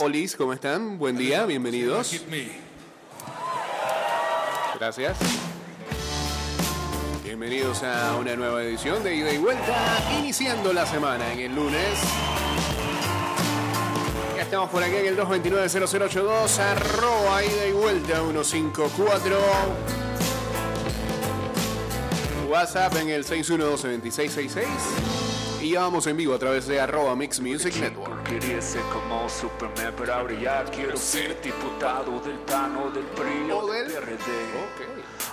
Olis, ¿cómo están? Buen día, bienvenidos. Gracias. Bienvenidos a una nueva edición de Ida y Vuelta, iniciando la semana en el lunes. Ya estamos por aquí en el 229-0082, arroba Ida y Vuelta 154. WhatsApp en el 612 2666 íbamos en vivo a través de arroba Mix Music Network. Quería ser como Superman para brillar. Quiero ser diputado del PAN o del PRI o del PRD.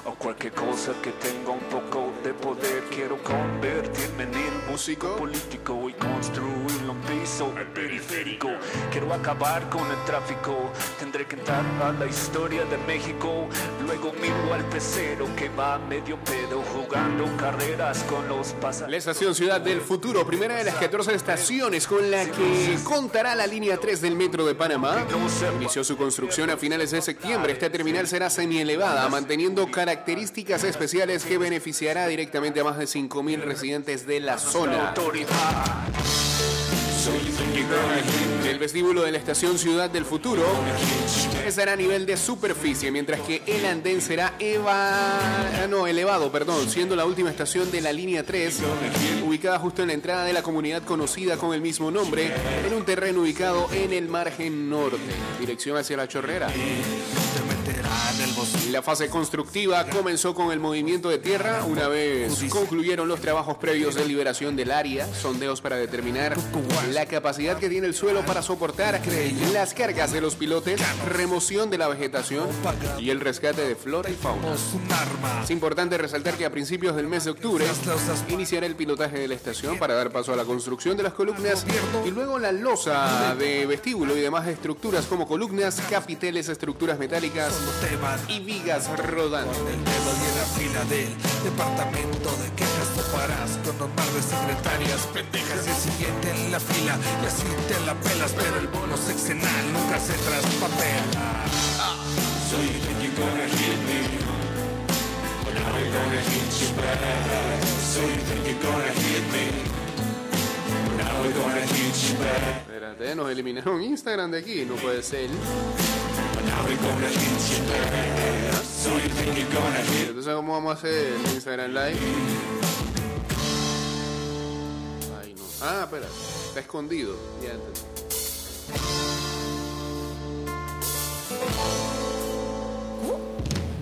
O cualquier cosa que tenga un poco de poder. Quiero convertirme en el músico político y construir un piso periférico. Quiero acabar con el tráfico. Tendré que entrar a la historia de México. Luego miro al pecero que va medio pedo jugando carreras con los pasajeros. La estación Ciudad del Futuro primera de las 14 estaciones con la que contará la línea 3 del Metro de Panamá. Inició su construcción a finales de septiembre. Esta terminal será semielevada, manteniendo características especiales que beneficiará directamente a más de 5.000 residentes de la zona. El vestíbulo de la estación Ciudad del Futuro estará a nivel de superficie, mientras que el andén será eva... ah, no, elevado, perdón, siendo la última estación de la línea 3, ubicada justo en la entrada de la comunidad conocida con el mismo nombre, en un terreno ubicado en el margen norte, dirección hacia la chorrera. La fase constructiva comenzó con el movimiento de tierra. Una vez concluyeron los trabajos previos de liberación del área, sondeos para determinar la capacidad que tiene el suelo para soportar las cargas de los pilotes, remoción de la vegetación y el rescate de flora y fauna. Es importante resaltar que a principios del mes de octubre iniciará el pilotaje de la estación para dar paso a la construcción de las columnas y luego la losa de vestíbulo y demás estructuras como columnas, capiteles, estructuras metálicas y vigas rodantes. El dedo y en la fila del departamento de quejas toparás con dos par de secretarias pendejas. Y el siguiente en la fila y así te la pelas pero el bono sexenal nunca se traspapela. So you think you're gonna hit me But now we're gonna hit you back So you think gonna hit me But now we're gonna hit you back Espérate, nos eliminaron Instagram de aquí, no puede ser. Entonces, ¿cómo vamos a hacer el Instagram Live? Ay, no. Ah, espera, está escondido. Ya.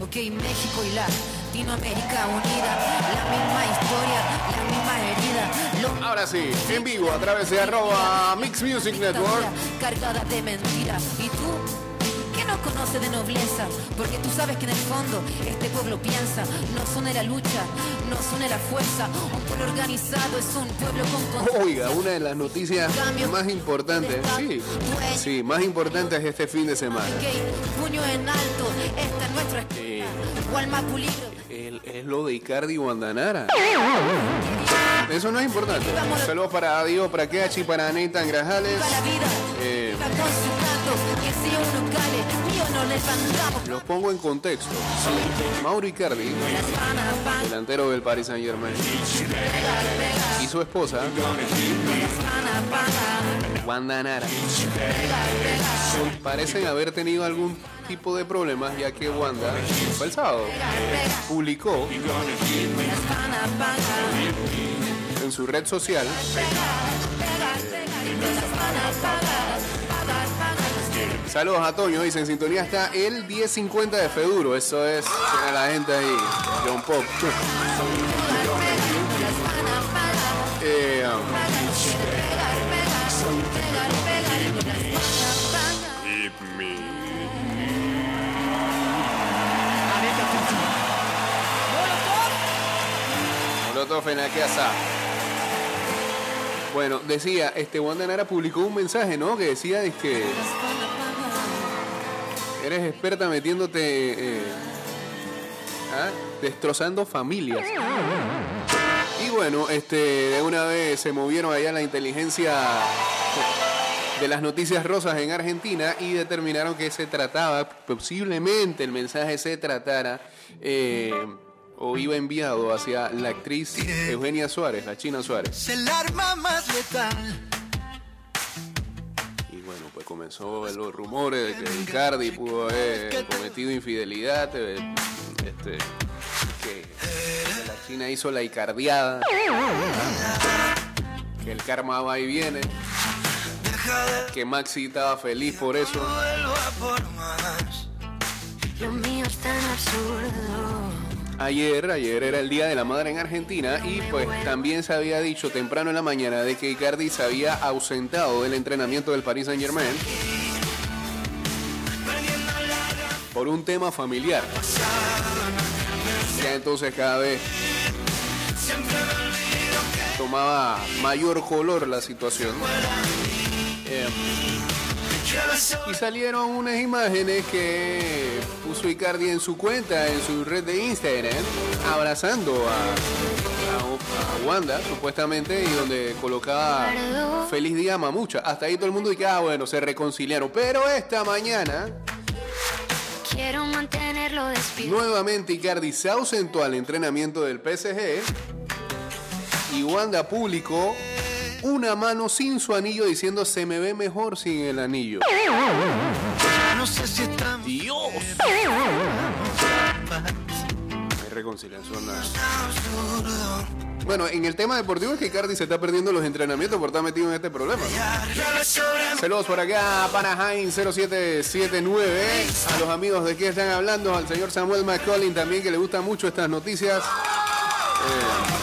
Ok, México y Latinoamérica unida, la misma historia, la misma herida, lo Ahora sí, en vivo a través de arroba Mix Music Network. cargada de mentiras. ¿Y tú? ¿Qué no conoce de nobleza? Porque tú sabes que en el fondo este pueblo piensa, nos une la lucha, nos une la fuerza. Un pueblo organizado es un pueblo con Oiga, una de las noticias más importantes, sí, sí, más importantes este fin de semana. Ok, puño en alto, esta es nuestra escuela. Gualma Es lo de Icardi y Guandanara. Eso no es importante. Saludos para Diego, para Keachi, para Nathan Grajales. Eh, los pongo en contexto. Mauro Icardi, delantero del Paris Saint Germain, y su esposa, Wanda Nara, parecen haber tenido algún tipo de problemas ya que Wanda, fue el sábado, publicó en su red social Saludos a Toño, dice en sintonía está el 1050 de Feduro, eso es, tiene la gente ahí, John Pop. Eh, Bueno, decía, este Wanda Nara publicó un mensaje, ¿no? Que decía es que eres experta metiéndote, eh, ¿ah? destrozando familias. Y bueno, este, de una vez se movieron allá la inteligencia de las noticias rosas en Argentina y determinaron que se trataba, posiblemente el mensaje se tratara eh, o iba enviado hacia la actriz Eugenia Suárez, la China Suárez. Es el arma más letal Y bueno, pues comenzó los rumores de que Icardi pudo haber cometido infidelidad, eh, este, que la China hizo la Icardiada, que el karma va y viene, que Maxi estaba feliz por eso. Lo mío es tan absurdo. Ayer, ayer era el Día de la Madre en Argentina y pues también se había dicho temprano en la mañana de que Icardi se había ausentado del entrenamiento del Paris Saint Germain por un tema familiar. Ya entonces cada vez tomaba mayor color la situación. Eh, y salieron unas imágenes que puso Icardi en su cuenta, en su red de Instagram, abrazando a, a- a Wanda, supuestamente, y donde colocaba Feliz Día Mamucha. Hasta ahí todo el mundo dice, ah, bueno, se reconciliaron. Pero esta mañana, Quiero mantenerlo despierto. nuevamente Icardi se ausentó al entrenamiento del PSG y Wanda publicó una mano sin su anillo diciendo se me ve mejor sin el anillo. No sé si están Dios. Hay reconciliación. Bueno, en el tema deportivo es que Cardi se está perdiendo los entrenamientos por estar metido en este problema. Saludos por acá para Jain 0779. A los amigos de qué están hablando, al señor Samuel McCollin también que le gustan mucho estas noticias. Eh,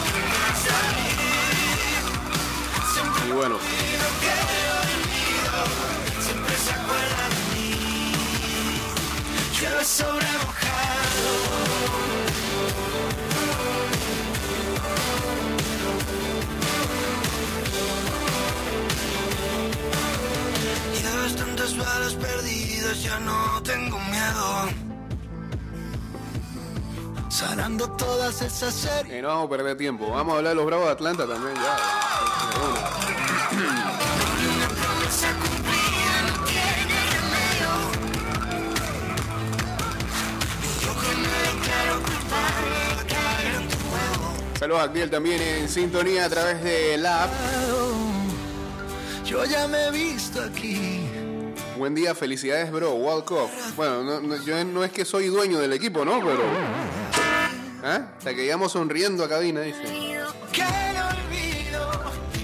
bueno. Llevas tantas balas perdidas, ya no tengo miedo. Sanando todas esas heridas. Eh, no vamos a perder tiempo. Vamos a hablar de los Bravos de Atlanta también ya. Saludos a también en sintonía a través de la app. Yo ya me he visto aquí. Buen día, felicidades, bro. World Cup. Bueno, no, no- yo no es que soy dueño del equipo, ¿no? Pero. ¿Ah? Hasta que llegamos sonriendo a cabina, dice. Que no olvido,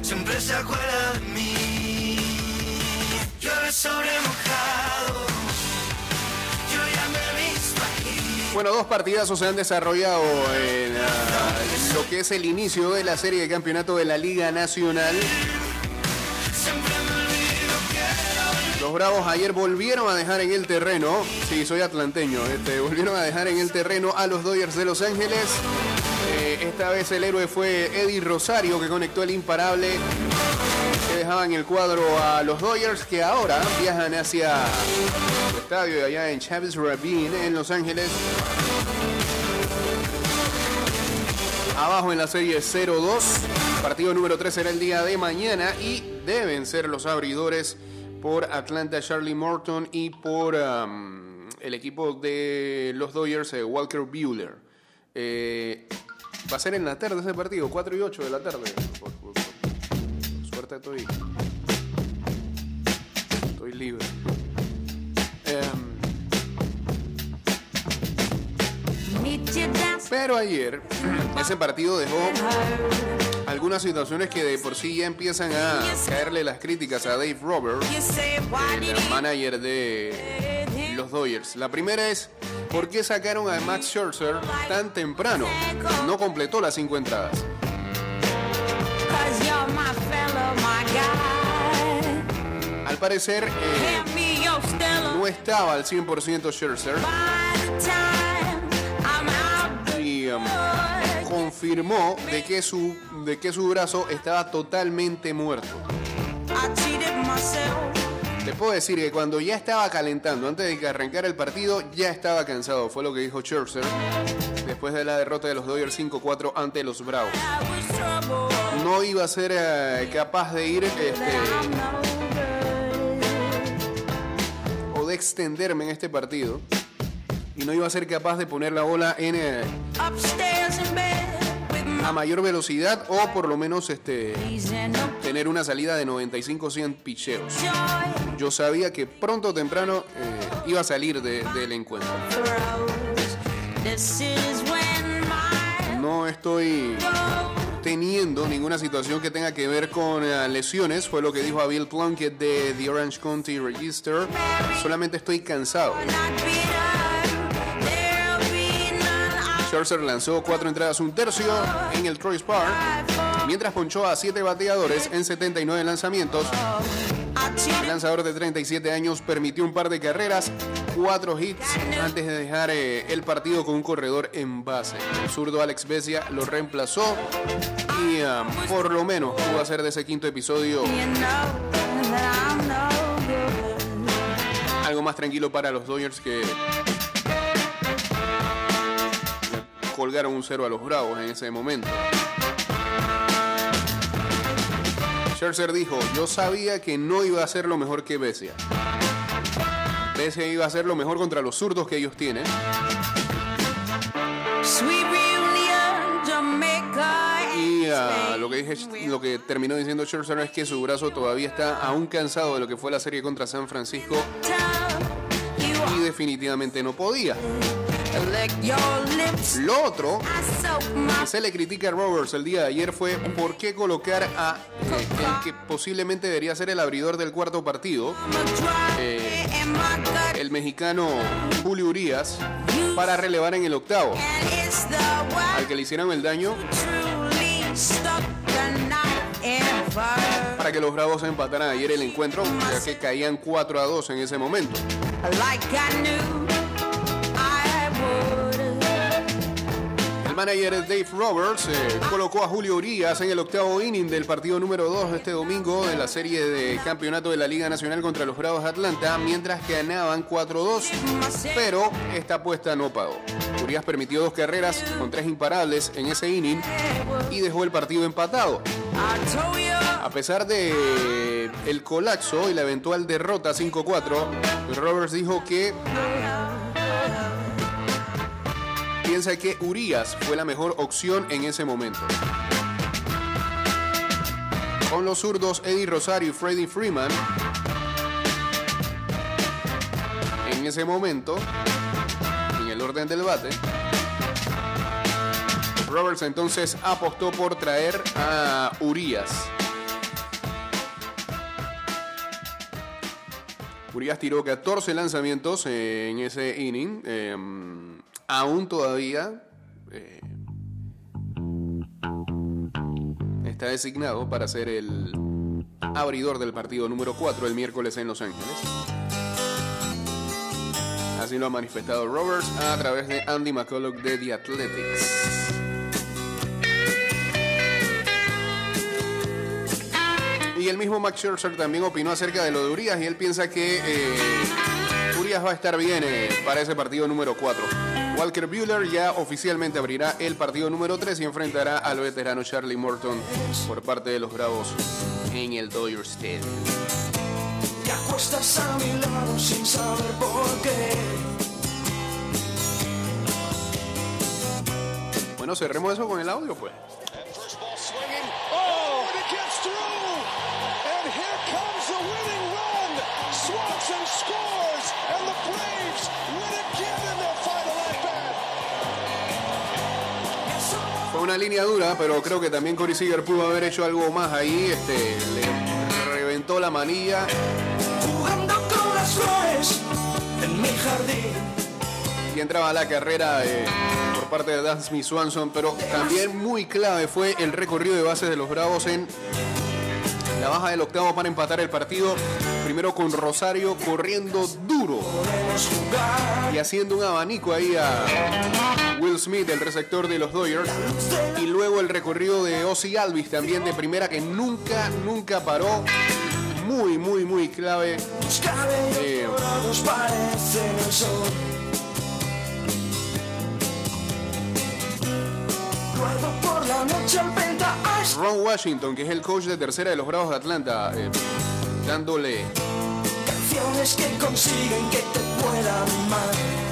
siempre se acuerda de mí. Sobre Bueno, dos partidazos se han desarrollado en ah, lo que es el inicio de la serie de campeonato de la Liga Nacional. Los Bravos ayer volvieron a dejar en el terreno, sí, soy atlanteño, este, volvieron a dejar en el terreno a los Dodgers de Los Ángeles. Eh, esta vez el héroe fue Eddie Rosario que conectó el imparable que dejaba en el cuadro a los Dodgers que ahora viajan hacia su estadio allá en Chavis Ravine en Los Ángeles. Abajo en la serie 0-2. Partido número 3 será el día de mañana y deben ser los abridores por Atlanta Charlie Morton y por um, el equipo de los Dodgers eh, Walker Buehler. Eh, va a ser en la tarde ese partido, 4 y 8 de la tarde. Estoy, estoy libre. Em, Pero ayer ese partido dejó algunas situaciones que de por sí ya empiezan a caerle las críticas a Dave Roberts, el manager de los Dodgers. La primera es, ¿por qué sacaron a Max Scherzer tan temprano? No completó las cinco entradas. Al parecer, eh, no estaba al 100% Scherzer y um, confirmó de que, su, de que su brazo estaba totalmente muerto. Te puedo decir que cuando ya estaba calentando, antes de que arrancara el partido, ya estaba cansado. Fue lo que dijo Scherzer después de la derrota de los Dodgers 5-4 ante los Bravos. No iba a ser eh, capaz de ir este, o de extenderme en este partido. Y no iba a ser capaz de poner la bola en, eh, a mayor velocidad o por lo menos este, tener una salida de 95-100 picheos. Yo sabía que pronto o temprano eh, iba a salir de- del encuentro. No estoy teniendo ninguna situación que tenga que ver con eh, lesiones, fue lo que dijo a Bill Plunkett de The Orange County Register. Solamente estoy cansado. Scherzer lanzó cuatro entradas, un tercio en el Troyes Park, mientras ponchó a siete bateadores en 79 lanzamientos. El lanzador de 37 años permitió un par de carreras, cuatro hits antes de dejar eh, el partido con un corredor en base. El zurdo Alex Besia lo reemplazó y ah, por lo menos pudo hacer de ese quinto episodio algo más tranquilo para los Dodgers que colgaron un cero a los Bravos en ese momento. Scherzer dijo, yo sabía que no iba a hacer lo mejor que Besia. Besia iba a hacer lo mejor contra los zurdos que ellos tienen. Y ah, lo, que dije, lo que terminó diciendo Scherzer es que su brazo todavía está aún cansado de lo que fue la serie contra San Francisco y definitivamente no podía. Lo otro que se le critica a Roberts el día de ayer fue por qué colocar a eh, el que posiblemente debería ser el abridor del cuarto partido, eh, el mexicano Julio Urias, para relevar en el octavo, al que le hicieron el daño para que los Bravos empataran ayer el encuentro, ya que caían 4 a 2 en ese momento. El manager Dave Roberts eh, colocó a Julio Urias en el octavo inning del partido número 2 de este domingo en la serie de campeonato de la Liga Nacional contra los Bravos de Atlanta, mientras ganaban 4-2, pero esta apuesta no pagó. Urias permitió dos carreras con tres imparables en ese inning y dejó el partido empatado. A pesar de el colapso y la eventual derrota 5-4, Roberts dijo que piensa que Urias fue la mejor opción en ese momento. Con los zurdos Eddie Rosario y Freddie Freeman, en ese momento, en el orden del bate, Roberts entonces apostó por traer a Urias. Urias tiró 14 lanzamientos en ese inning. eh, aún todavía eh, está designado para ser el abridor del partido número 4 el miércoles en Los Ángeles. Así lo ha manifestado Roberts a través de Andy McCullough de The Athletics. Y el mismo Max Scherzer también opinó acerca de lo de Urias y él piensa que eh, Urias va a estar bien eh, para ese partido número 4. Walker Buehler ya oficialmente abrirá el partido número 3 y enfrentará al veterano Charlie Morton por parte de los Bravos en el Dodger Stadium. Te acuestas a mi lado sin saber por qué. Bueno, cerremos eso con el audio, pues. Oh. Swanson scores, and the Braves Fue una línea dura, pero creo que también Corey Seager pudo haber hecho algo más ahí. Este, le reventó la manilla. Jugando con las flores en mi jardín. y entraba a la carrera eh, por parte de Dansby Swanson, pero también muy clave fue el recorrido de bases de los Bravos en la baja del octavo para empatar el partido. Primero con Rosario corriendo duro y haciendo un abanico ahí a Will Smith, el receptor de los Dodgers. Y luego el recorrido de Ozzy Alvis también de primera que nunca, nunca paró. Muy, muy, muy clave. Eh. Ron Washington, que es el coach de tercera de los Bravos de Atlanta, eh, dándole Canciones que consiguen que te pueda amar.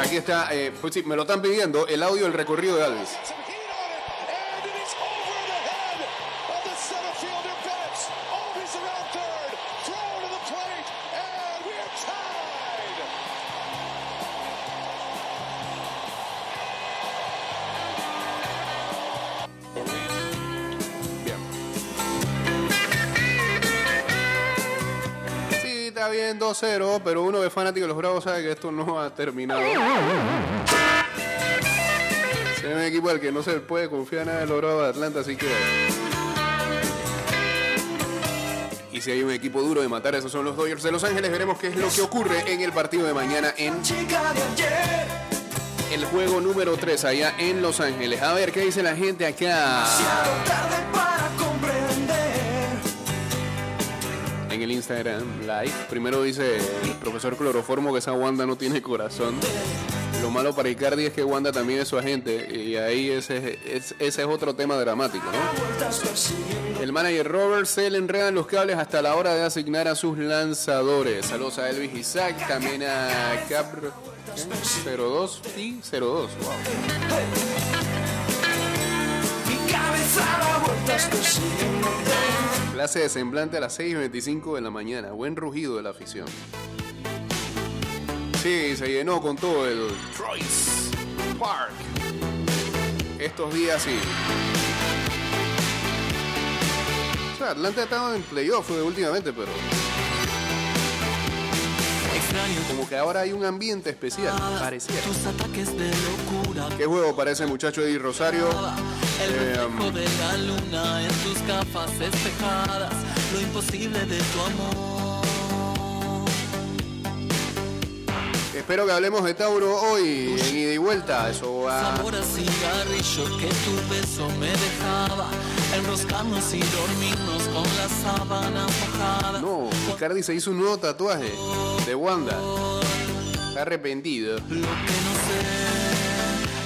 Aquí está, eh, pues sí, me lo están pidiendo, el audio del recorrido de Alves. Está bien 2-0, pero uno de fanático de los Bravos sabe que esto no ha terminado. Se ve un equipo al que no se puede confiar nada de los Bravos de Atlanta, así que... Y si hay un equipo duro de matar, esos son los Dodgers de Los Ángeles. Veremos qué es lo que ocurre en el partido de mañana en el juego número 3 allá en Los Ángeles. A ver qué dice la gente acá en el Instagram Live. Primero dice el profesor Cloroformo que esa Wanda no tiene corazón. Lo malo para Icardi es que Wanda también es su agente y ahí ese, es- ese es otro tema dramático. El manager Robert se le enredan los cables hasta la hora de asignar a sus lanzadores. Saludos a Elvis Isaac, también a Capr 02 y 02. Wow. Clase de semblante a las 6.25 de la mañana. Buen rugido de la afición. Sí, se llenó con todo el Troyes Park. Estos días sí. O sea, Atlanta ha estado en playoff últimamente, pero como que ahora hay un ambiente especial. Locura. ¿Qué juego para ese muchacho Eddie Rosario? El reflejo de la luna en tus gafas despejadas. Lo imposible de tu amor. Espero que hablemos de Tauro hoy en ida y vuelta. Eso va. Sabor a cigarrillo que tu beso me dejaba. Enroscarnos y dormirnos con las sábanas mojadas. No, Icardi se hizo un nuevo tatuaje de Wanda. Está arrepentido. Lo que no sé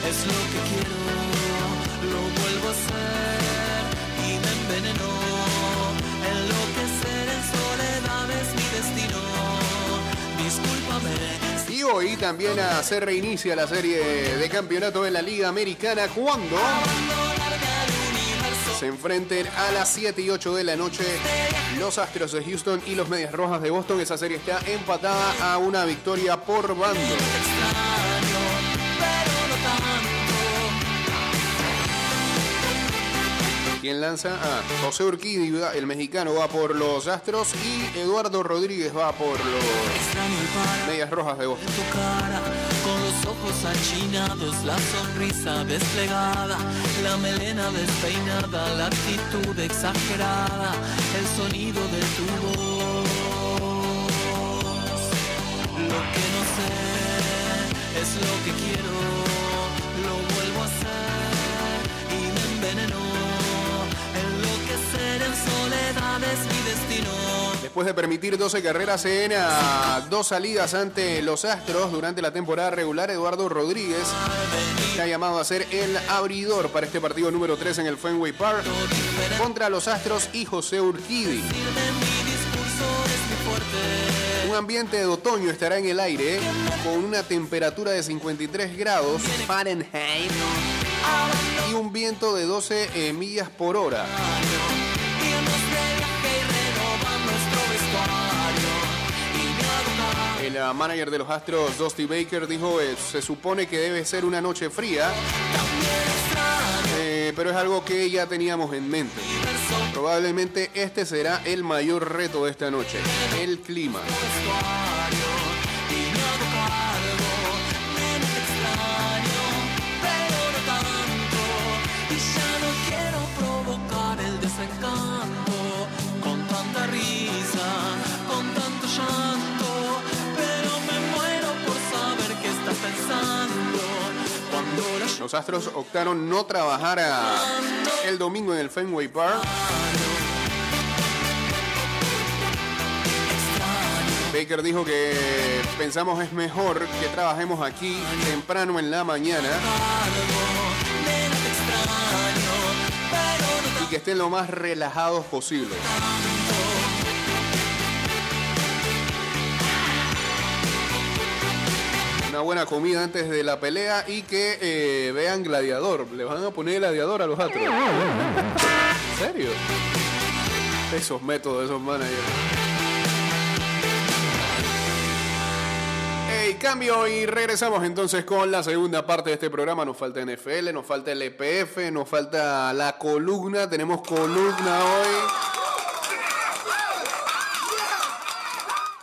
es lo que quiero. Y también ah, se reinicia la serie de campeonato en la Liga Americana cuando se enfrenten a las 7 y 8 de la noche los Astros de Houston y los Medias Rojas de Boston. Esa serie está empatada a una victoria por bando. ¿Quién lanza? Ah, José Urquidi, va- el mexicano, va por los Astros y Eduardo Rodríguez va por los Medias Rojas de Boston. con los ojos achinados, la sonrisa desplegada, la melena despeinada, la actitud exagerada, el sonido de tu voz. Lo que no sé es lo que quiero, Después de permitir 12 carreras en ah, dos salidas ante los Astros durante la temporada regular, Eduardo Rodríguez se ha llamado a ser el abridor para este partido número 3 en el Fenway Park contra los Astros y José Urquidi. Un ambiente de otoño estará en el aire con una temperatura de 53 grados Fahrenheit y un viento de 12 eh, millas por hora. Manager de los Astros, Dusty Baker, dijo eh, se supone que debe ser una noche fría, eh, pero es algo que ya teníamos en mente. Probablemente este será el mayor reto de esta noche, el clima. Los Astros optaron no trabajar el domingo en el Fenway Park. Baker dijo que pensamos es mejor que trabajemos aquí temprano en la mañana y que estén lo más relajados posible. Una buena comida antes de la pelea y que eh, vean Gladiador. Le van a poner Gladiador a los atros. ¿En serio? Esos métodos, esos managers. Hey, cambio y regresamos entonces con la segunda parte de este programa. Nos falta NFL, nos falta el EPF, nos falta la columna. Tenemos columna hoy.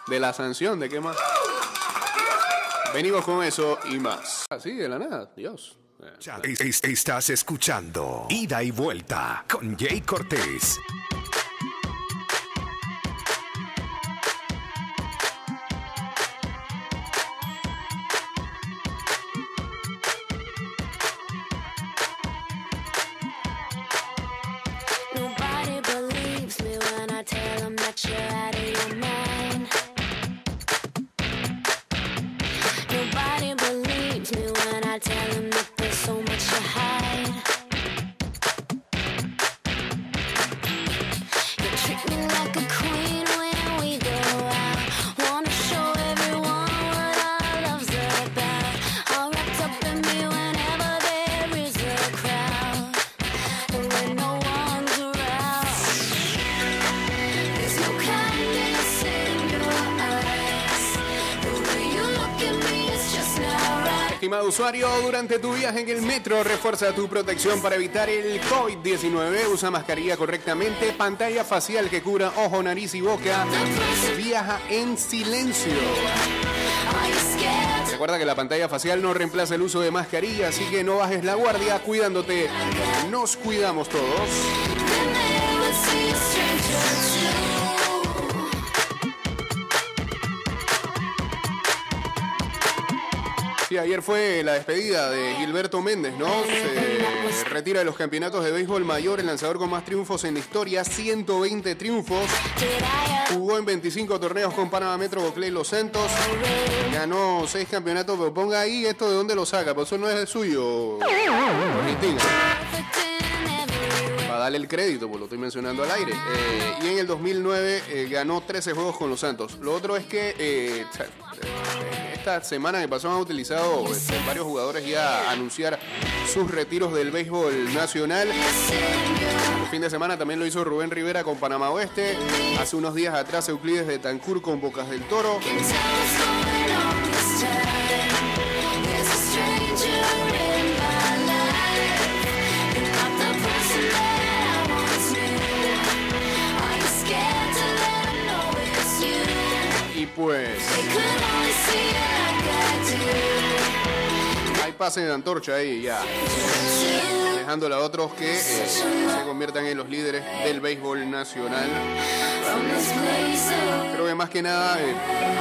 De la sanción, ¿de qué más? Venimos con eso y más. Así, de la nada, Dios. Es- es- Estás escuchando Ida y Vuelta con Jay Cortés. Durante tu viaje en el metro, refuerza tu protección para evitar el COVID-19. Usa mascarilla correctamente, pantalla facial que cubra ojo, nariz y boca. Viaja en silencio. Recuerda que la pantalla facial no reemplaza el uso de mascarilla, así que no bajes la guardia cuidándote. Nos cuidamos todos. Ayer fue la despedida de Gilberto Méndez, ¿no? Se retira de los campeonatos de béisbol mayor, el lanzador con más triunfos en la historia, 120 triunfos. Jugó en 25 torneos con Panamá Metro Boclé Los Santos. Ganó 6 campeonatos, pero ponga ahí esto de dónde lo saca, pues eso no es el suyo. Argentina. El crédito, pues lo estoy mencionando al aire. Eh, y en el 2009 eh, ganó 13 juegos con los Santos. Lo otro es que eh, esta semana que pasó han utilizado este, varios jugadores ya a anunciar sus retiros del béisbol nacional. El fin de semana también lo hizo Rubén Rivera con Panamá Oeste. Hace unos días atrás Euclides de Tancur con Bocas del Toro. Do. hay pase de antorcha ahí ya. Dejándole a otros que eh, se conviertan en los líderes del béisbol nacional. Creo que más que nada eh,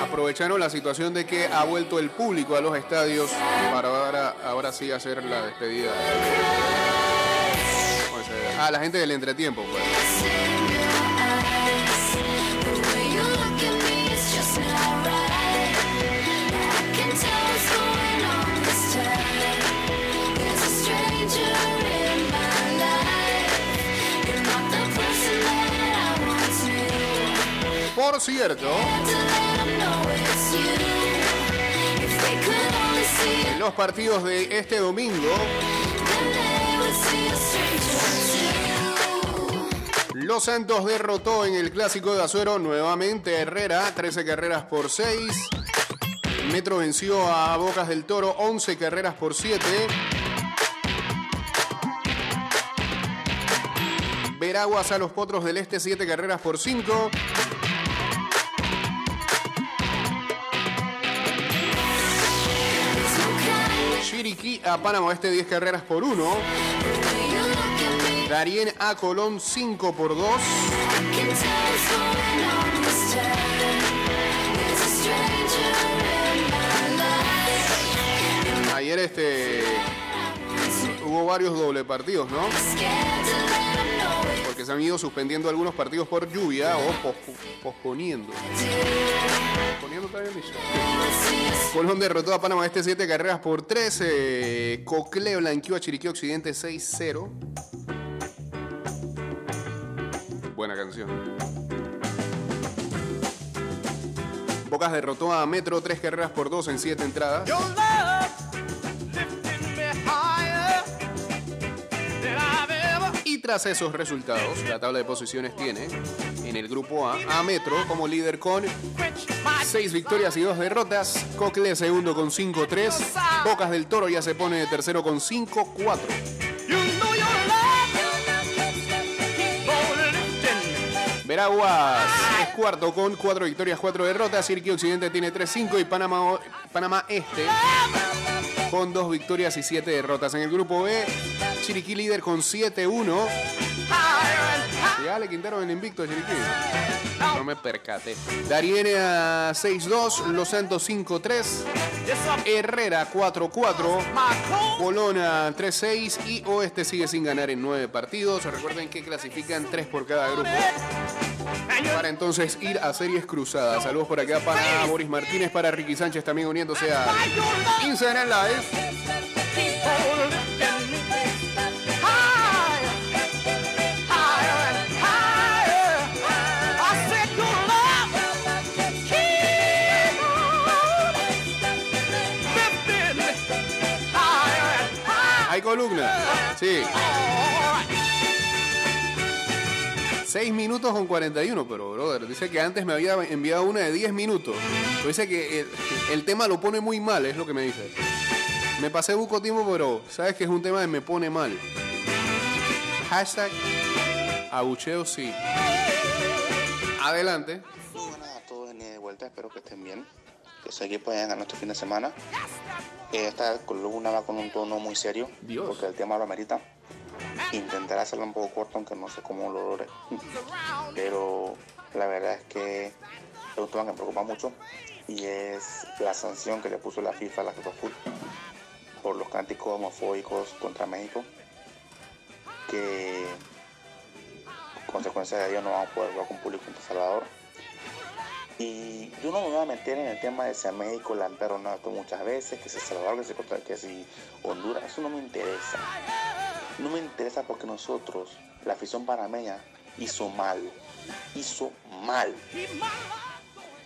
aprovecharon la situación de que ha vuelto el público a los estadios para ahora, sí hacer la despedida. O a la gente del entretiempo. pues. En los partidos de este domingo. Los Santos derrotó en el clásico de Azuero nuevamente a Herrera, 13 carreras por 6. Metro venció a Bocas del Toro, 11 carreras por 7. Veraguas a los Potros del Este, 7 carreras por 5. A Panamá Oeste, 10 carreras por 1. You look at me, Darien a Colón, 5 por 2. I can tell what's going on this time. There's a stranger in my life. Ayer este hubo varios doble partidos, ¿no? Se han ido suspendiendo algunos partidos por lluvia o pospo- posponiendo. Posponiendo dicho. Colón derrotó a Panamá este 7 carreras por 13. Cocle blanqueó a Chiriquí Occidente 6-0. Buena canción. Bocas derrotó a Metro tres carreras por dos en siete entradas. Tras esos resultados, la tabla de posiciones tiene en el grupo A a Metro como líder con Quench my 6 victorias y 2 derrotas. Cocle segundo con 5-3. Bocas del Toro ya se pone de tercero con 5-4. You know your love keep on lifting. Veraguas es cuarto con 4 victorias, 4 derrotas. Sirki Occidente tiene 3-5 y Panamá, Panamá Este con 2 victorias y 7 derrotas. En el grupo B, Chiriquí líder con 7-1. Ya le quintaron el invicto a Chiriquí. No me percaté. Dariene a 6-2, Los Santos 5-3, It's up Herrera 4-4. my clothes. Bolona 3-6 y Oeste sigue sin ganar en 9 partidos. Recuerden que clasifican 3 por cada grupo. Para entonces ir a series cruzadas. Saludos por acá para Boris Martínez, para Ricky Sánchez también uniéndose a Instagram Live. Columna. Sí. 6 minutos con 41, pero brother, dice que antes me había enviado una de 10 minutos. Dice que el, tema lo pone muy mal, es lo que me dice. Me pasé buco tiempo, pero sabes que es un tema que me pone mal. Hashtag abucheo sí. Adelante. A todos de vuelta, espero que estén bien. Equipo haya ganado este fin de semana. Eh, Esta columna va con un tono muy serio, Dios. porque el tema lo amerita. Intentaré hacerlo un poco corto, aunque no sé cómo lo logré. Pero la verdad es que es un tema que me preocupa mucho y es la sanción que le puso la FIFA a la FIFA Food por los cánticos homofóbicos contra México. Que consecuencia de ello no vamos a poder jugar con público en El Salvador. Y yo no me voy a meter en el tema de si a México le han perdonado muchas veces, que si Salvador, que si, que si Honduras, eso no me interesa. No me interesa porque nosotros, la afición panameña, hizo mal. Hizo mal.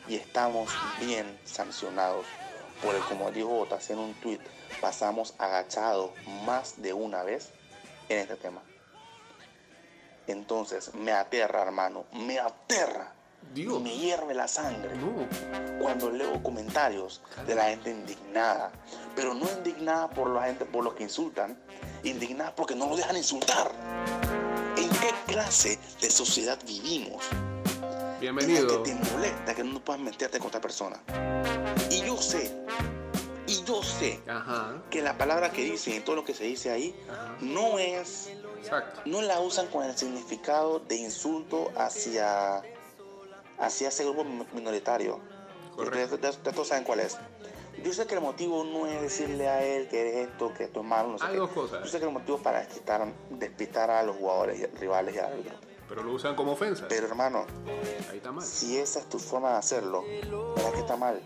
Y estamos bien sancionados. Por el, como dijo Otas en un tweet, pasamos agachados más de una vez en este tema. Entonces, me aterra, hermano, me aterra. Dios. Y me hierve la sangre No. cuando leo comentarios de la gente indignada, pero no indignada por la gente por los que insultan, indignada porque no nos dejan insultar. ¿En qué clase de sociedad vivimos? En la Bienvenido. que te molesta que no puedas meterte con otra persona. Y yo sé, y yo sé Ajá. que la palabra que dicen y todo lo que se dice ahí no es Exacto. no la usan con el significado de insulto hacia, hacia ese grupo mi- minoritario. Correcto. Ustedes- todos saben cuál es. Yo sé que el motivo no es decirle a él que eres esto, que esto es malo, no sé Hay qué. dos cosas. Yo sé que el motivo es para despistar, despistar a los jugadores rivales y al árbitro. Pero lo usan como ofensa. Pero hermano, Ahí está mal. si esa es tu forma de hacerlo, ¿verdad que está mal?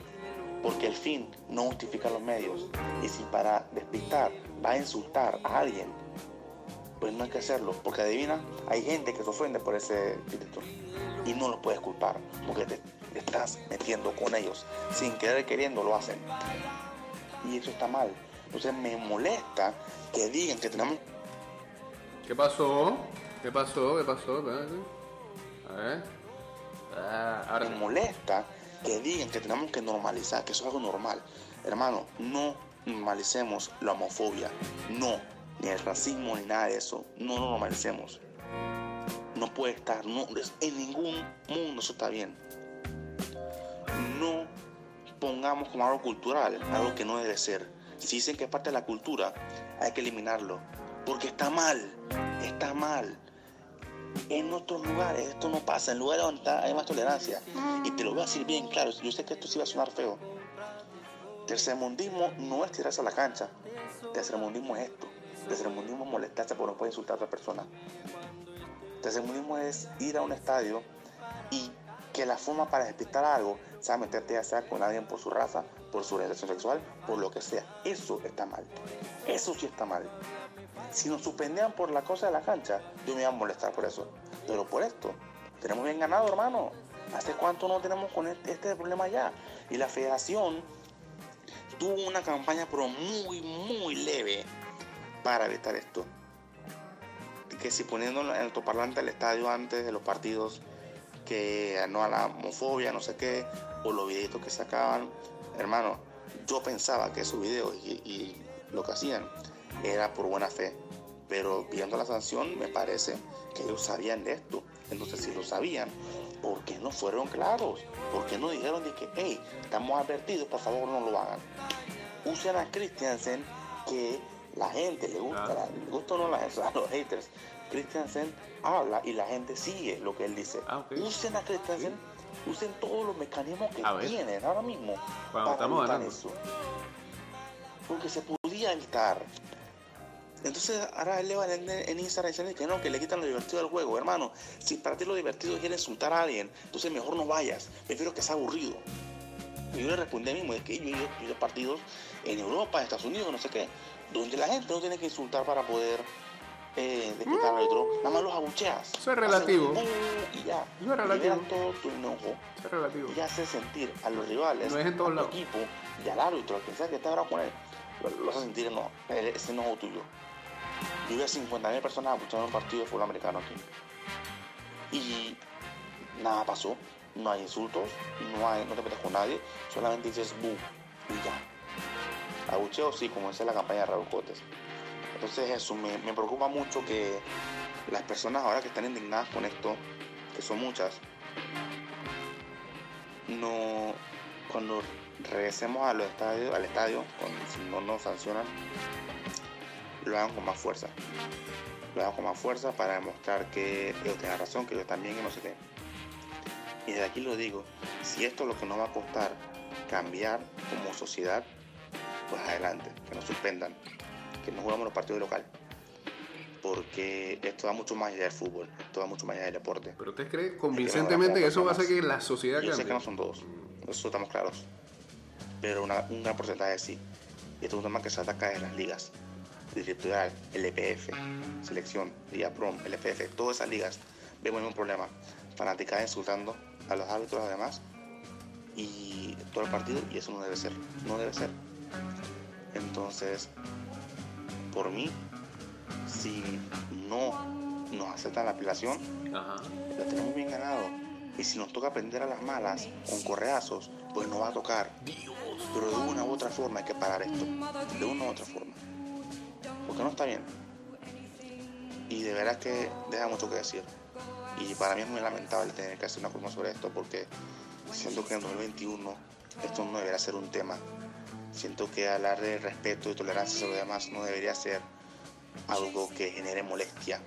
Porque el fin no justifica los medios. Y si para despistar va a insultar a alguien, pues no hay que hacerlo. Porque adivina, hay gente que se ofende por ese espíritu. Y no los puedes culpar, porque te estás metiendo con ellos. Sin querer queriendo lo hacen. Y eso está mal. Entonces me molesta que digan que tenemos ¿Qué pasó? ¿Qué pasó? ¿Qué pasó? A ver. Ah, ahora me molesta que digan que tenemos que normalizar, que eso es algo normal. Hermano, no normalicemos la homofobia. No, ni el racismo, ni nada de eso. No lo normalicemos. No puede estar, en ningún mundo eso está bien. No pongamos como algo cultural, algo que no debe ser. Si dicen que es parte de la cultura, hay que eliminarlo. Porque está mal, está mal. En otros lugares esto no pasa, en lugares donde hay más tolerancia. Y te lo voy a decir bien claro, yo sé que esto sí va a sonar feo. Tercermundismo no es tirarse a la cancha. Tercermundismo es esto. Tercermundismo es molestarse porque no puede insultar a otra persona. Tercermundismo es ir a un estadio y que la forma para despistar algo sea meterte ya sea con alguien por su raza, por su relación sexual, por lo que sea. Eso está mal. Eso sí está mal. Si nos suspendían por la cosa de la cancha, yo me iba a molestar por eso. Pero por esto, tenemos bien ganado, hermano. ¿Hace cuánto no tenemos con este, este problema ya? Y la federación tuvo una campaña pero muy, muy leve para evitar esto. Que si poniendo el altoparlante al estadio antes de los partidos, que no a la homofobia, no sé qué, o los videitos que sacaban, hermano, yo pensaba que esos videos y, lo que hacían era por buena fe, pero viendo la sanción me parece que ellos sabían de esto. Entonces, si lo sabían, ¿por qué no fueron claros? ¿Por qué no dijeron de que, hey, estamos advertidos, por favor no lo hagan? Usen a Christiansen, que la gente le gusta, Ah. le gusta o no la gente, a los haters. Christiansen habla y la gente sigue lo que él dice. Ah. Usen a Christiansen, usen todos los mecanismos que tienen ahora mismo Cuando estamos evitar eso. Porque se podía evitar. Entonces ahora él le va a vender en Instagram diciendo que no, que le quitan lo divertido del juego. Hermano, si para ti lo divertido es insultar a alguien, entonces mejor no vayas. Prefiero que sea aburrido. Y yo le respondí a mí mismo, es que yo a partidos en Europa, en Estados Unidos, no sé qué, donde la gente no tiene que insultar para poder eh, desquitar al otro. Nada más los abucheas. Eso es relativo. Y ya. Eso es relativo. Todo tu enojo Es relativo. y hace sentir a los rivales, No es en todos a tu lados. equipo y al árbitro, al que sea que está bravo con él, lo, hace sentir enojo, el- ese enojo tuyo. Yo vi a 50.000 personas apuntando un partido de fútbol americano aquí. Y nada pasó, no hay insultos, no, te metes con nadie, solamente dices bu y ya. Abucheo sí, como dice la campaña de Raúl Cotes. Entonces eso, me, preocupa mucho que las personas ahora que están indignadas con esto, que son muchas, no cuando regresemos a los estadios, al estadio, si no nos sancionan, lo hagan con más fuerza. Lo hagan con más fuerza para demostrar que ellos tienen razón, que ellos también y no sé qué. Y desde aquí lo digo, si esto es lo que nos va a costar cambiar como sociedad, pues adelante, que nos suspendan, que no jugamos los partidos local. Porque esto va mucho más allá del fútbol, esto va mucho más allá del deporte. Pero usted cree convincentemente que eso va a hacer que la sociedad Yo sé que cambie. no son todos, eso estamos claros. Pero una- un gran porcentaje sí. Y esto es un tema que se ataca en las ligas. Directorial, LPF, Selección, Liga Prom, LPF, todas esas ligas. Vemos un problema. Fanaticada insultando a los árbitros además. Y todo el partido, y eso no debe ser. No debe ser. Entonces, por mí, si no nos aceptan la apelación, Ajá. la tenemos bien ganado. Y si nos toca aprender a las malas, con correazos, pues nos va a tocar. Pero de una u otra forma hay que parar esto. De una u otra forma. Porque no está bien. Y de verdad que deja mucho que decir. Y para mí es muy lamentable tener que hacer una columna sobre esto porque siento que en 2021 esto no debería ser un tema. Siento que hablar de respeto y tolerancia sobre los demás no debería ser algo que genere molestia.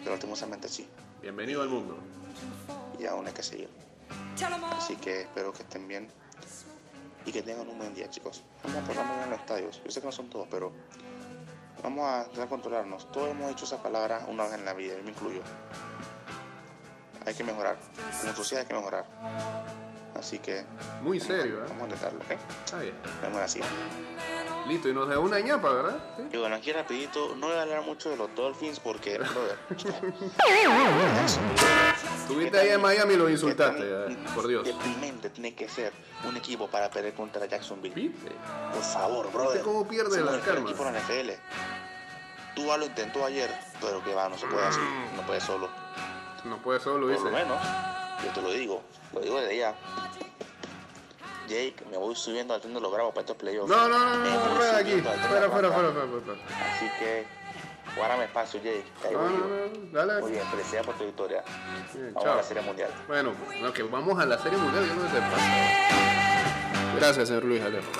Pero lastimosamente sí Bienvenido al mundo. y aún hay que seguir. Así que espero que estén bien y que tengan un buen día, chicos. Vamos a portarnos bien en los estadios. Yo sé que no son todos, pero vamos a tratar de controlarnos. Todos hemos dicho esa palabra una vez en la vida, yo me incluyo. Hay que mejorar. Como sociedad hay que mejorar. Así que Muy serio, ¿eh? vamos a intentarlo, ¿ok? Está bien. Vamos así. Listo, y nos da una ñapa, ¿verdad? Sí. Y bueno, aquí rapidito, no voy a hablar mucho de los Dolphins porque, brother, Estuviste ahí en Miami y lo insultaste, eh, por Dios. Deprimente tiene que ser un equipo para perder contra Jacksonville. ¿Viste? Por favor, brother. cómo pierde Somos la el peor karma? equipo en la NFL. Tú lo intentó ayer, pero que va, no se puede así. No puede solo. No puede solo, Por dice. lo menos, yo te lo digo. Lo digo desde ya. Jake, me voy subiendo al tren de los bravos para estos playoffs. No, no, no, Me no, voy fuera de aquí. Fuera, la fuera, fuera, fuera. Así que, guárdame espacio, Jake. que ahí No, voy no, no, dale. Muy bien, felicidades por tu victoria. Bien, Vamos chao. a la Serie Mundial. Bueno, no, que vamos a la Serie Mundial, yo no sé pasa. Gracias, señor Luis Alejo.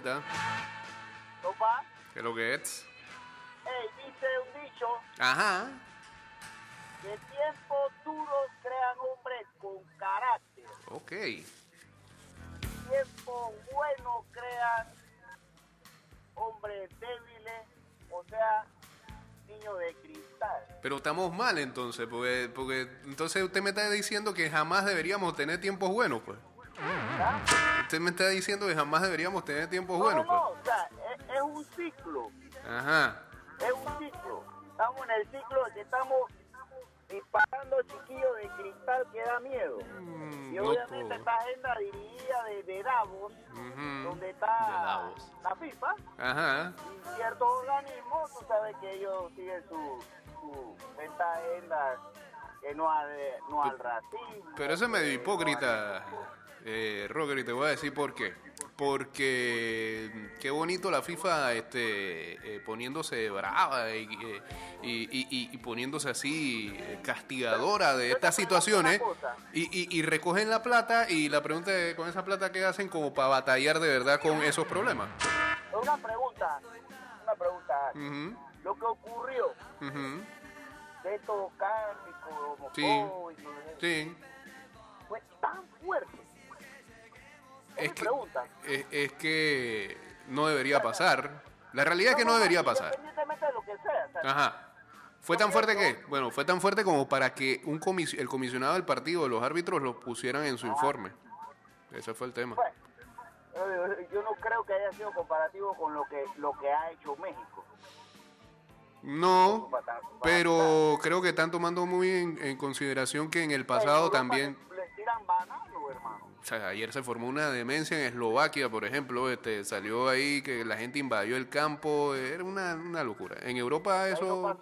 Vuelta. Opa, ¿Qué es lo que es? hey, dice un dicho Ajá. que tiempos duros crean hombres con carácter, Ok. tiempos buenos crean hombres débiles, o sea, niños de cristal. Pero estamos mal entonces, porque, porque entonces usted me está diciendo que jamás deberíamos tener tiempos buenos, pues. Usted me está diciendo que jamás deberíamos tener tiempos buenos, no, pues. no, o sea, es, es un ciclo, Ajá. es un ciclo. Estamos en el ciclo de que estamos disparando chiquillos de cristal que da miedo. Mm, y no obviamente esta agenda dirigida de, de Davos, Ujú. donde De está Davos. la FIFA Ajá. y ciertos organismos, tú sabes que ellos siguen su, su esta agenda que no al, no al racismo. Pero eso es medio no hipócrita, eh, Roger, y te voy a decir por qué. Porque qué bonito la FIFA este, eh, poniéndose brava y, eh, y- y- poniéndose así eh, castigadora de estas situaciones y, recogen la plata y la pregunta es, con esa plata qué hacen como para batallar de verdad con esos problemas. Una pregunta, una pregunta. Ujú, Lo que ocurrió ujú, de estos cánticos Sí. Sí, fue tan fuerte. Es que, es, es que no debería pasar. La realidad es que no debería pasar. Independientemente de lo que sea. Ajá. ¿Fue tan fuerte que? Bueno, fue tan fuerte como para que un comis- el comisionado del partido, los árbitros, lo pusieran en su informe. Ese fue el tema. Eh, yo no creo que haya sido comparativo con lo que lo que ha hecho México. No, pero creo que están tomando muy en, en consideración que en el pasado también, le tiran banano, hermano. O sea, ayer se formó una demencia en Eslovaquia, por ejemplo, este salió ahí que la gente invadió el campo, era una, una locura. En Europa no eso,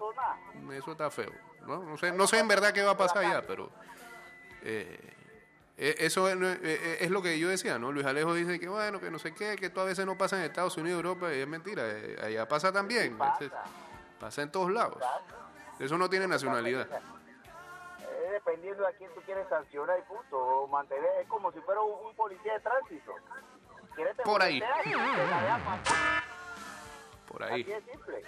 eso está feo. No, no sé, no sé en verdad qué va a pasar allá, pero eh, eh, eso es, eh, es lo que yo decía, ¿no? Luis Alejo dice que bueno, que no sé qué, que esto a veces no pasa en Estados Unidos, Europa, y es mentira, allá pasa también, este, pasa en todos lados. Eso no tiene nacionalidad. Dependiendo de a quién tú quieres sancionar y punto. O mantener, es como si fuera un, un policía de tránsito. ¿Quieres te Por ahí. Por ahí. Así es simple.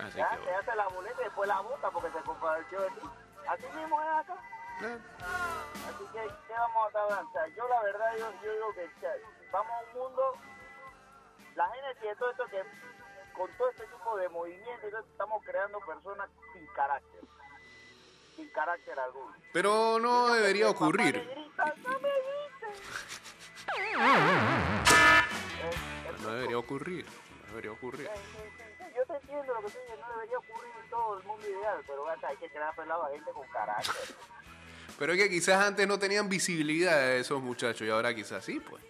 Así Ya, que te hace la boleta y después la bota porque se compadeció de ti. Así mismo es acá. Eh. Así que, ¿qué vamos a sea, yo la verdad, yo, yo digo que vamos a un mundo, la gente de todo esto que con todo este tipo de movimientos, estamos creando personas sin carácter. Sin carácter alguno. Pero no debería ocurrir. Grita, no me grites. No debería ocurrir. No debería ocurrir. Yo te entiendo lo que tú dices, no debería ocurrir en todo el mundo ideal, pero acá hay que crear pelado a gente con carácter. Pero es que quizás antes no tenían visibilidad esos muchachos y ahora quizás sí, pues.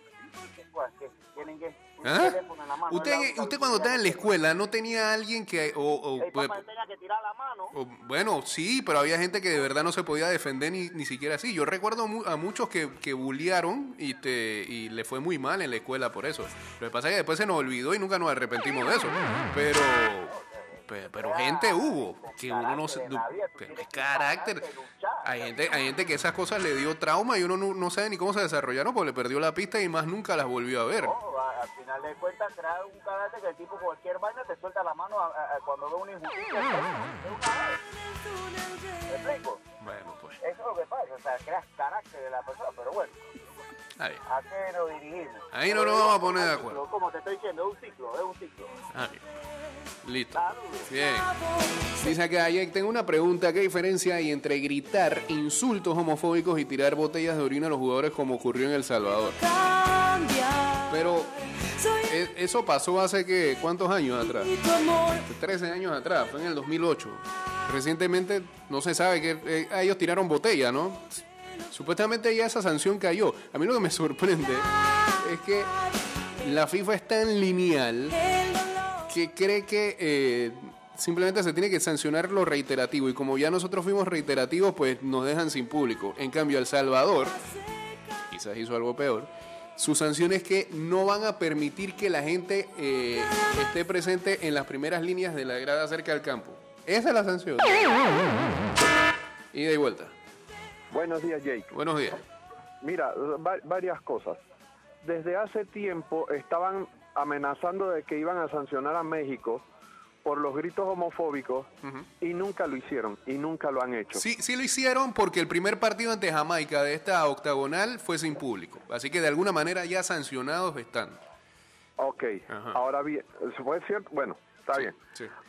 Pues, que tienen que ¿Ah? teléfono en la mano. Usted, la usted cuando estaba en la escuela no tenía alguien que... O, o, El pues, papá tenía que tirar la mano. o- bueno, sí, pero había gente que de verdad no se podía defender ni, ni siquiera así. Yo recuerdo a muchos que, que bullearon y, te, y le fue muy mal en la escuela por eso. Lo que pasa es que después se nos olvidó y nunca nos arrepentimos de eso. Pero... Pero, pero gente hubo que uno no se carácter hay gente hay gente que esas cosas le dio trauma y uno no, no sabe ni cómo se desarrollaron porque le perdió la pista y más nunca las volvió a ver No, al final de cuentas, crear un carácter que el tipo cualquier vaina te suelta la mano a- a- a cuando ve una injusticia. Vez. ¿Me explico? bueno pues Eso es lo que pasa, o sea, creas carácter de la persona, pero bueno, bien. ¿a qué nos dirigimos? Ahí no nos vamos a poner de acuerdo. Como te estoy diciendo, es un ciclo, es un ciclo. Ah, bien. Listo. Bien. Dice acá, Jake, tengo una pregunta. ¿Qué diferencia hay entre gritar insultos homofóbicos y tirar botellas de orina a los jugadores como ocurrió en El Salvador? Pero e- eso pasó hace que, ¿cuántos años atrás? 13 años atrás, fue en el 2008. Recientemente no se sabe que eh, ellos tiraron botella, ¿no? Supuestamente ya esa sanción cayó. A mí lo que me sorprende es que la FIFA es tan lineal que cree que eh, simplemente se tiene que sancionar lo reiterativo y como ya nosotros fuimos reiterativos, pues nos dejan sin público. En cambio, El Salvador, quizás hizo algo peor, su sanción es que no van a permitir que la gente eh, esté presente en las primeras líneas de la grada cerca del campo. Esa es la sanción. Ida y vuelta. Buenos días, Jake. Buenos días. Mira, va- varias cosas. Desde hace tiempo estaban amenazando de que iban a sancionar a México por los gritos homofóbicos y nunca lo hicieron y nunca lo han hecho. Sí, sí lo hicieron porque el primer partido ante Jamaica de esta octagonal fue sin público. Así que de alguna manera ya sancionados están. Ok, ahora bien, fue cierto, bueno, Está bien.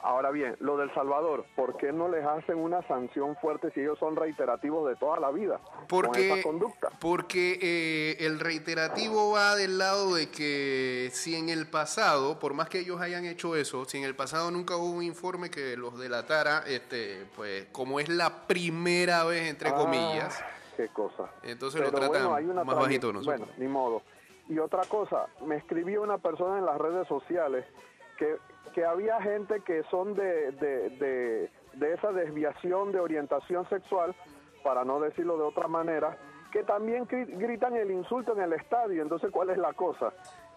Ahora bien, lo del Salvador, ¿por qué no les hacen una sanción fuerte si ellos son reiterativos de toda la vida con Porque, esa conducta? porque eh, el reiterativo va del lado de que si en el pasado, por más que ellos hayan hecho eso, si en el pasado nunca hubo un informe que los delatara, este, pues como es la primera vez, entre Ah, comillas, Qué cosa. entonces lo tratan bueno, más bajito nosotros. Bueno, ni modo. Y otra cosa, me escribió una persona en las redes sociales que, había gente que son de, de, de, esa desviación de orientación sexual, para no decirlo de otra manera, que también gri- gritan el insulto en el estadio. Entonces, ¿cuál es la cosa?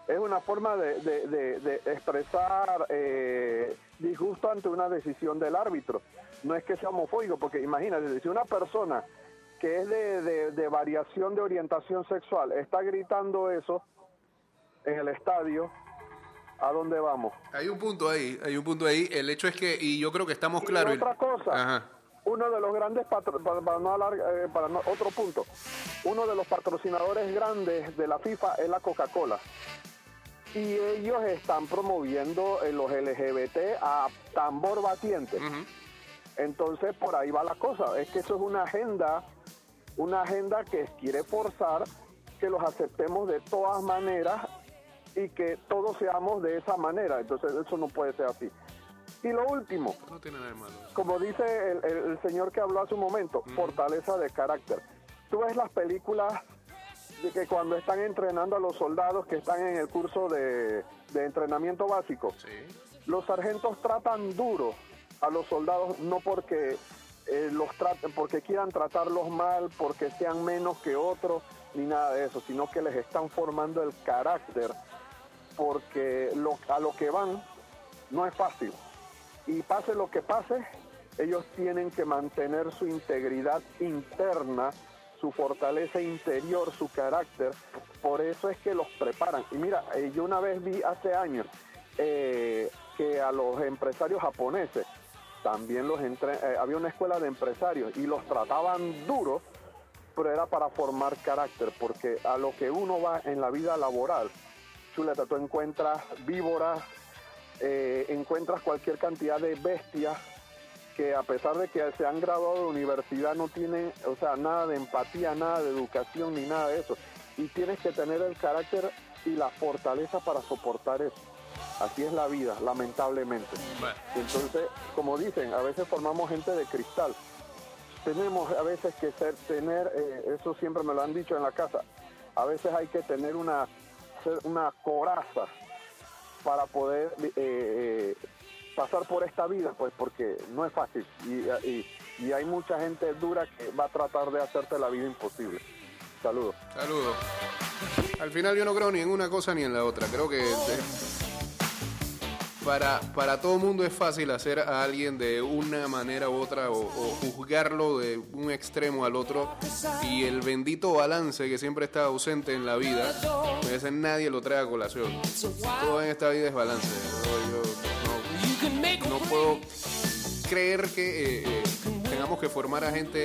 Es una forma de expresar eh, disgusto ante una decisión del árbitro. No es que sea homofóbico, porque imagínate, si una persona que es de, de- de variación de orientación sexual está gritando eso en el estadio, ¿a dónde vamos? Hay un punto ahí, hay un punto ahí. El hecho es que, y yo creo que estamos Y claros. otra cosa, Ajá. uno de los grandes, patro- para, para no alargar- eh, para no- otro punto, uno de los patrocinadores grandes de la FIFA es la Coca-Cola. Y ellos están promoviendo eh, los LGBT a tambor batiente. Entonces, por ahí va la cosa. Es que eso es una agenda, una agenda que quiere forzar que los aceptemos de todas maneras y que todos seamos de esa manera. Entonces, eso no puede ser así. Y lo último, No tiene nada de malo. como dice el, el- el señor que habló hace un momento, fortaleza de carácter. Tú ves las películas de que cuando están entrenando a los soldados que están en el curso de, de entrenamiento básico, los sargentos tratan duro a los soldados no porque eh, los traten, porque quieran tratarlos mal, porque sean menos que otros, ni nada de eso, sino que les están formando el carácter, porque a lo que van no es fácil. Y pase lo que pase, ellos tienen que mantener su integridad interna, su fortaleza interior, su carácter. Por eso es que los preparan. Y mira, eh, yo una vez vi hace años eh, que a los empresarios japoneses también los entre- eh, había una escuela de empresarios y los trataban duro, pero era para formar carácter, porque a lo que uno va en la vida laboral, chuleta, tú encuentras víboras, eh, encuentras cualquier cantidad de bestias que a pesar de que se han graduado de universidad no tienen, o sea, nada de empatía, nada de educación ni nada de eso. Y tienes que tener el carácter y la fortaleza para soportar eso. Así es la vida, lamentablemente. Entonces, como dicen, a veces formamos gente de cristal. Tenemos a veces que ser, tener, eh, eso siempre me lo han dicho en la casa, a veces hay que tener una, ser una coraza para poder eh, eh, pasar por esta vida, pues porque no es fácil y, y- hay mucha gente dura que va a tratar de hacerte la vida imposible. Saludos. Saludos. Al final yo no creo ni en una cosa ni en la otra. Creo que para, para todo mundo es fácil hacer a alguien de una manera u otra o, juzgarlo de un extremo al otro. Y el bendito balance que siempre está ausente en la vida, veces nadie lo trae a colación. Todo en esta vida es balance. No puedo creer que eh, eh, tengamos que formar a gente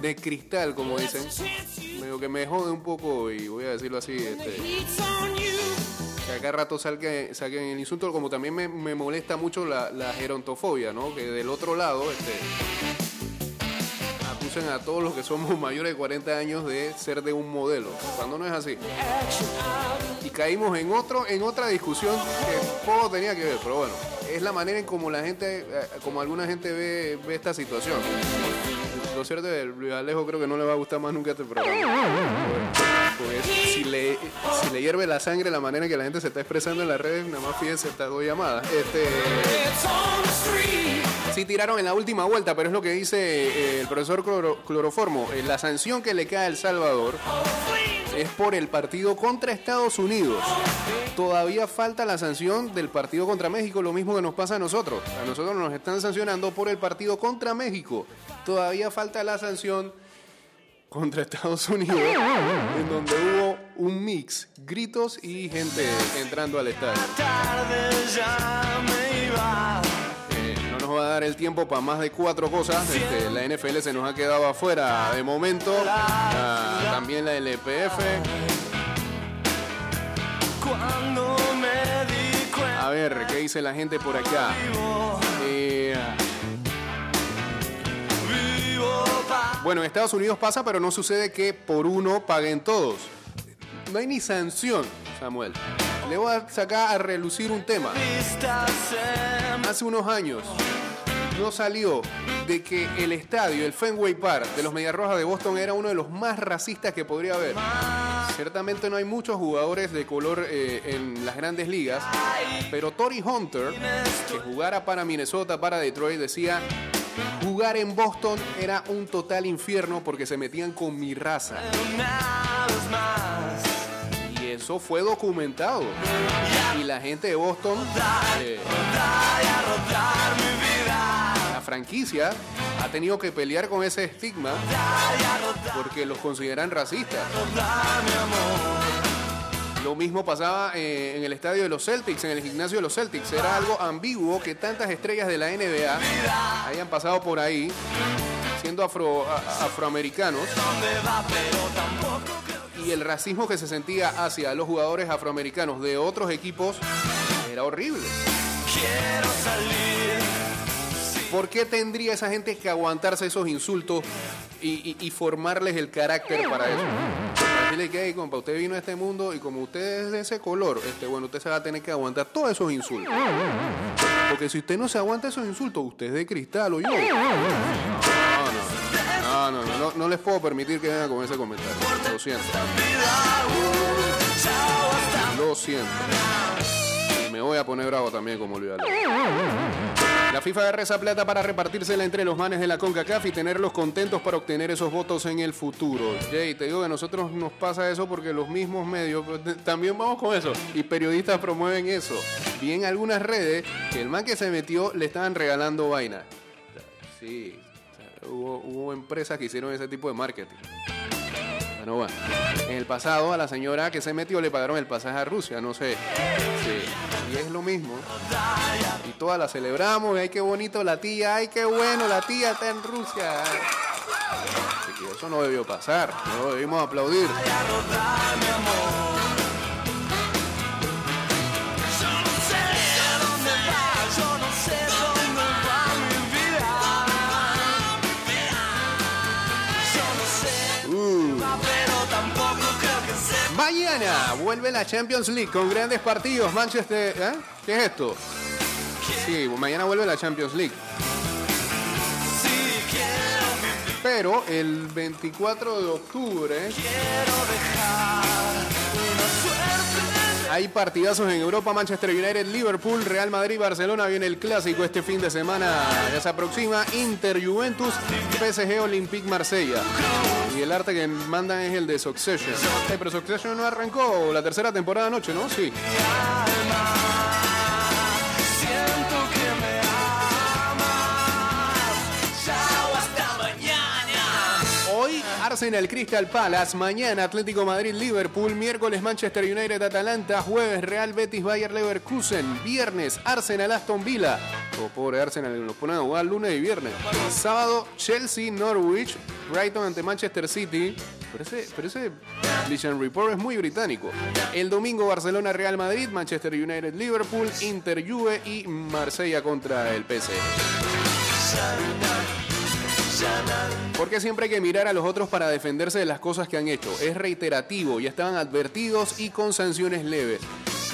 de cristal, como dicen. Medio que me jode un poco, y voy a decirlo así, este, que a rato salga, saquen el insulto, como también me, me molesta mucho la, gerontofobia, ¿no? Que del otro lado, este, acusen a todos los que somos mayores de 40 años de ser de un modelo, cuando no es así. Y caímos en otro, en otra discusión que poco tenía que ver, pero bueno, es la manera en como la gente, eh, como alguna gente ve, ve esta situación. Lo cierto es que Alejo creo que no le va a gustar más nunca este programa. Si le, si le hierve la sangre la manera en que la gente se está expresando en las redes, nada más fíjense estas dos llamadas. Este, sí tiraron en la última vuelta, pero es lo que dice eh, el profesor Cloro- Cloroformo. Eh, la sanción que le cae a El Salvador es por el partido contra Estados Unidos. Todavía falta la sanción del partido contra México, lo mismo que nos pasa a nosotros. A nosotros nos están sancionando por el partido contra México. Todavía falta la sanción contra Estados Unidos, en donde hubo un mix, gritos y gente entrando al estadio. Eh, no nos va a dar el tiempo para más de cuatro cosas. Este, la NFL se nos ha quedado afuera de momento. Ah, también la LPF. A ver, ver qué dice la gente por acá. Eh, bueno, en Estados Unidos pasa, pero no sucede que por uno paguen todos. No hay ni sanción, Samuel. Le voy a sacar a relucir un tema. Hace unos años no salió de que el estadio, el Fenway Park de los Mediarrojas de Boston era uno de los más racistas que podría haber. Ciertamente no hay muchos jugadores de color eh, en las grandes ligas, pero Tory Hunter, que jugara para Minnesota, para Detroit, decía, jugar en Boston era un total infierno porque se metían con mi raza. Y eso fue documentado. Y la gente de Boston... eh, la franquicia ha tenido que pelear con ese estigma porque los consideran racistas. Lo mismo pasaba eh, en el estadio de los Celtics, en el gimnasio de los Celtics. Era algo ambiguo que tantas estrellas de la NBA hayan pasado por ahí siendo afroamericanos y el racismo que se sentía hacia los jugadores afroamericanos de otros equipos era horrible. ¿Por qué tendría esa gente que aguantarse esos insultos y formarles el carácter para eso? Decirle que, "Hey, compa, usted vino a este mundo y como usted es de ese color, este, bueno, usted se va a tener que aguantar todos esos insultos. Porque si usted no se aguanta esos insultos, usted es de cristal o yo. No, no, no, no, no, no les puedo permitir que vengan con ese comentario. Lo siento. Lo siento. Me voy a poner bravo también como Luis. La FIFA agarra esa plata para repartírsela entre los manes de la CONCACAF y tenerlos contentos para obtener esos votos en el futuro. Jay, te digo que a nosotros nos pasa eso porque los mismos medios pues, también vamos con eso y periodistas promueven eso. Vi en algunas redes que el man que se metió le estaban regalando vaina. Sí, hubo empresas que hicieron ese tipo de marketing. Bueno, bueno. En el pasado a la señora que se metió le pagaron el pasaje a Rusia, no sé. Sí. Y es lo mismo. Y todas la celebramos, ay qué bonito la tía, ay qué bueno, la tía está en Rusia. Así que eso no debió pasar, no debimos aplaudir. Mañana vuelve la Champions League con grandes partidos. Manchester. ¿eh? ¿Qué es esto? Sí, mañana vuelve la Champions League. Pero el 24 de octubre hay partidazos en Europa, Manchester United, Liverpool, Real Madrid, Barcelona, viene el clásico este fin de semana, ya se aproxima, Inter, Juventus, PSG, Olympique, Marsella. Y el arte que mandan es el de Succession. Pero Succession no arrancó la tercera temporada anoche, ¿no? Sí. Arsenal Crystal Palace, mañana Atlético Madrid Liverpool, miércoles Manchester United Atalanta, jueves Real Betis Bayer Leverkusen, viernes Arsenal Aston Villa. Oh, pobre Arsenal, nos ponen a jugar lunes y viernes. Sábado Chelsea Norwich, Brighton ante Manchester City. Pero ese, pero ese Vision Report es muy británico. El domingo Barcelona Real Madrid, Manchester United Liverpool, Inter Juve y Marsella contra el PSG. Porque siempre hay que mirar a los otros para defenderse de las cosas que han hecho. Es reiterativo, ya estaban advertidos y con sanciones leves.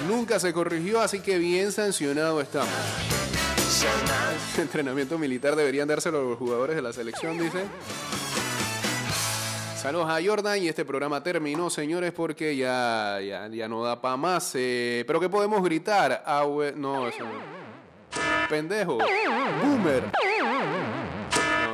Nunca se corrigió, así que bien sancionado estamos. Entrenamiento militar deberían dárselo a los jugadores de la selección, dice. Saludos a Jordan y este programa terminó, señores, porque ya, ya, ya no da para más. eh, Pero ¿qué podemos gritar? Ah, no. Pendejo. Boomer.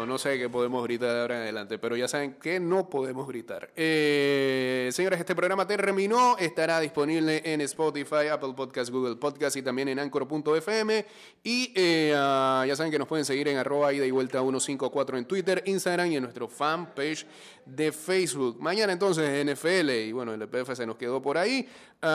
No, sé qué podemos gritar de ahora en adelante, pero ya saben que no podemos gritar. Eh, señores, este programa terminó. Estará disponible en Spotify, Apple Podcast, Google Podcast y también en Anchor.fm. Y eh, ah, ya saben que nos pueden seguir en arroba ida y vuelta 154 en Twitter, Instagram y en nuestro fanpage de Facebook. Mañana entonces NFL y bueno, el EPF se nos quedó por ahí. Ah,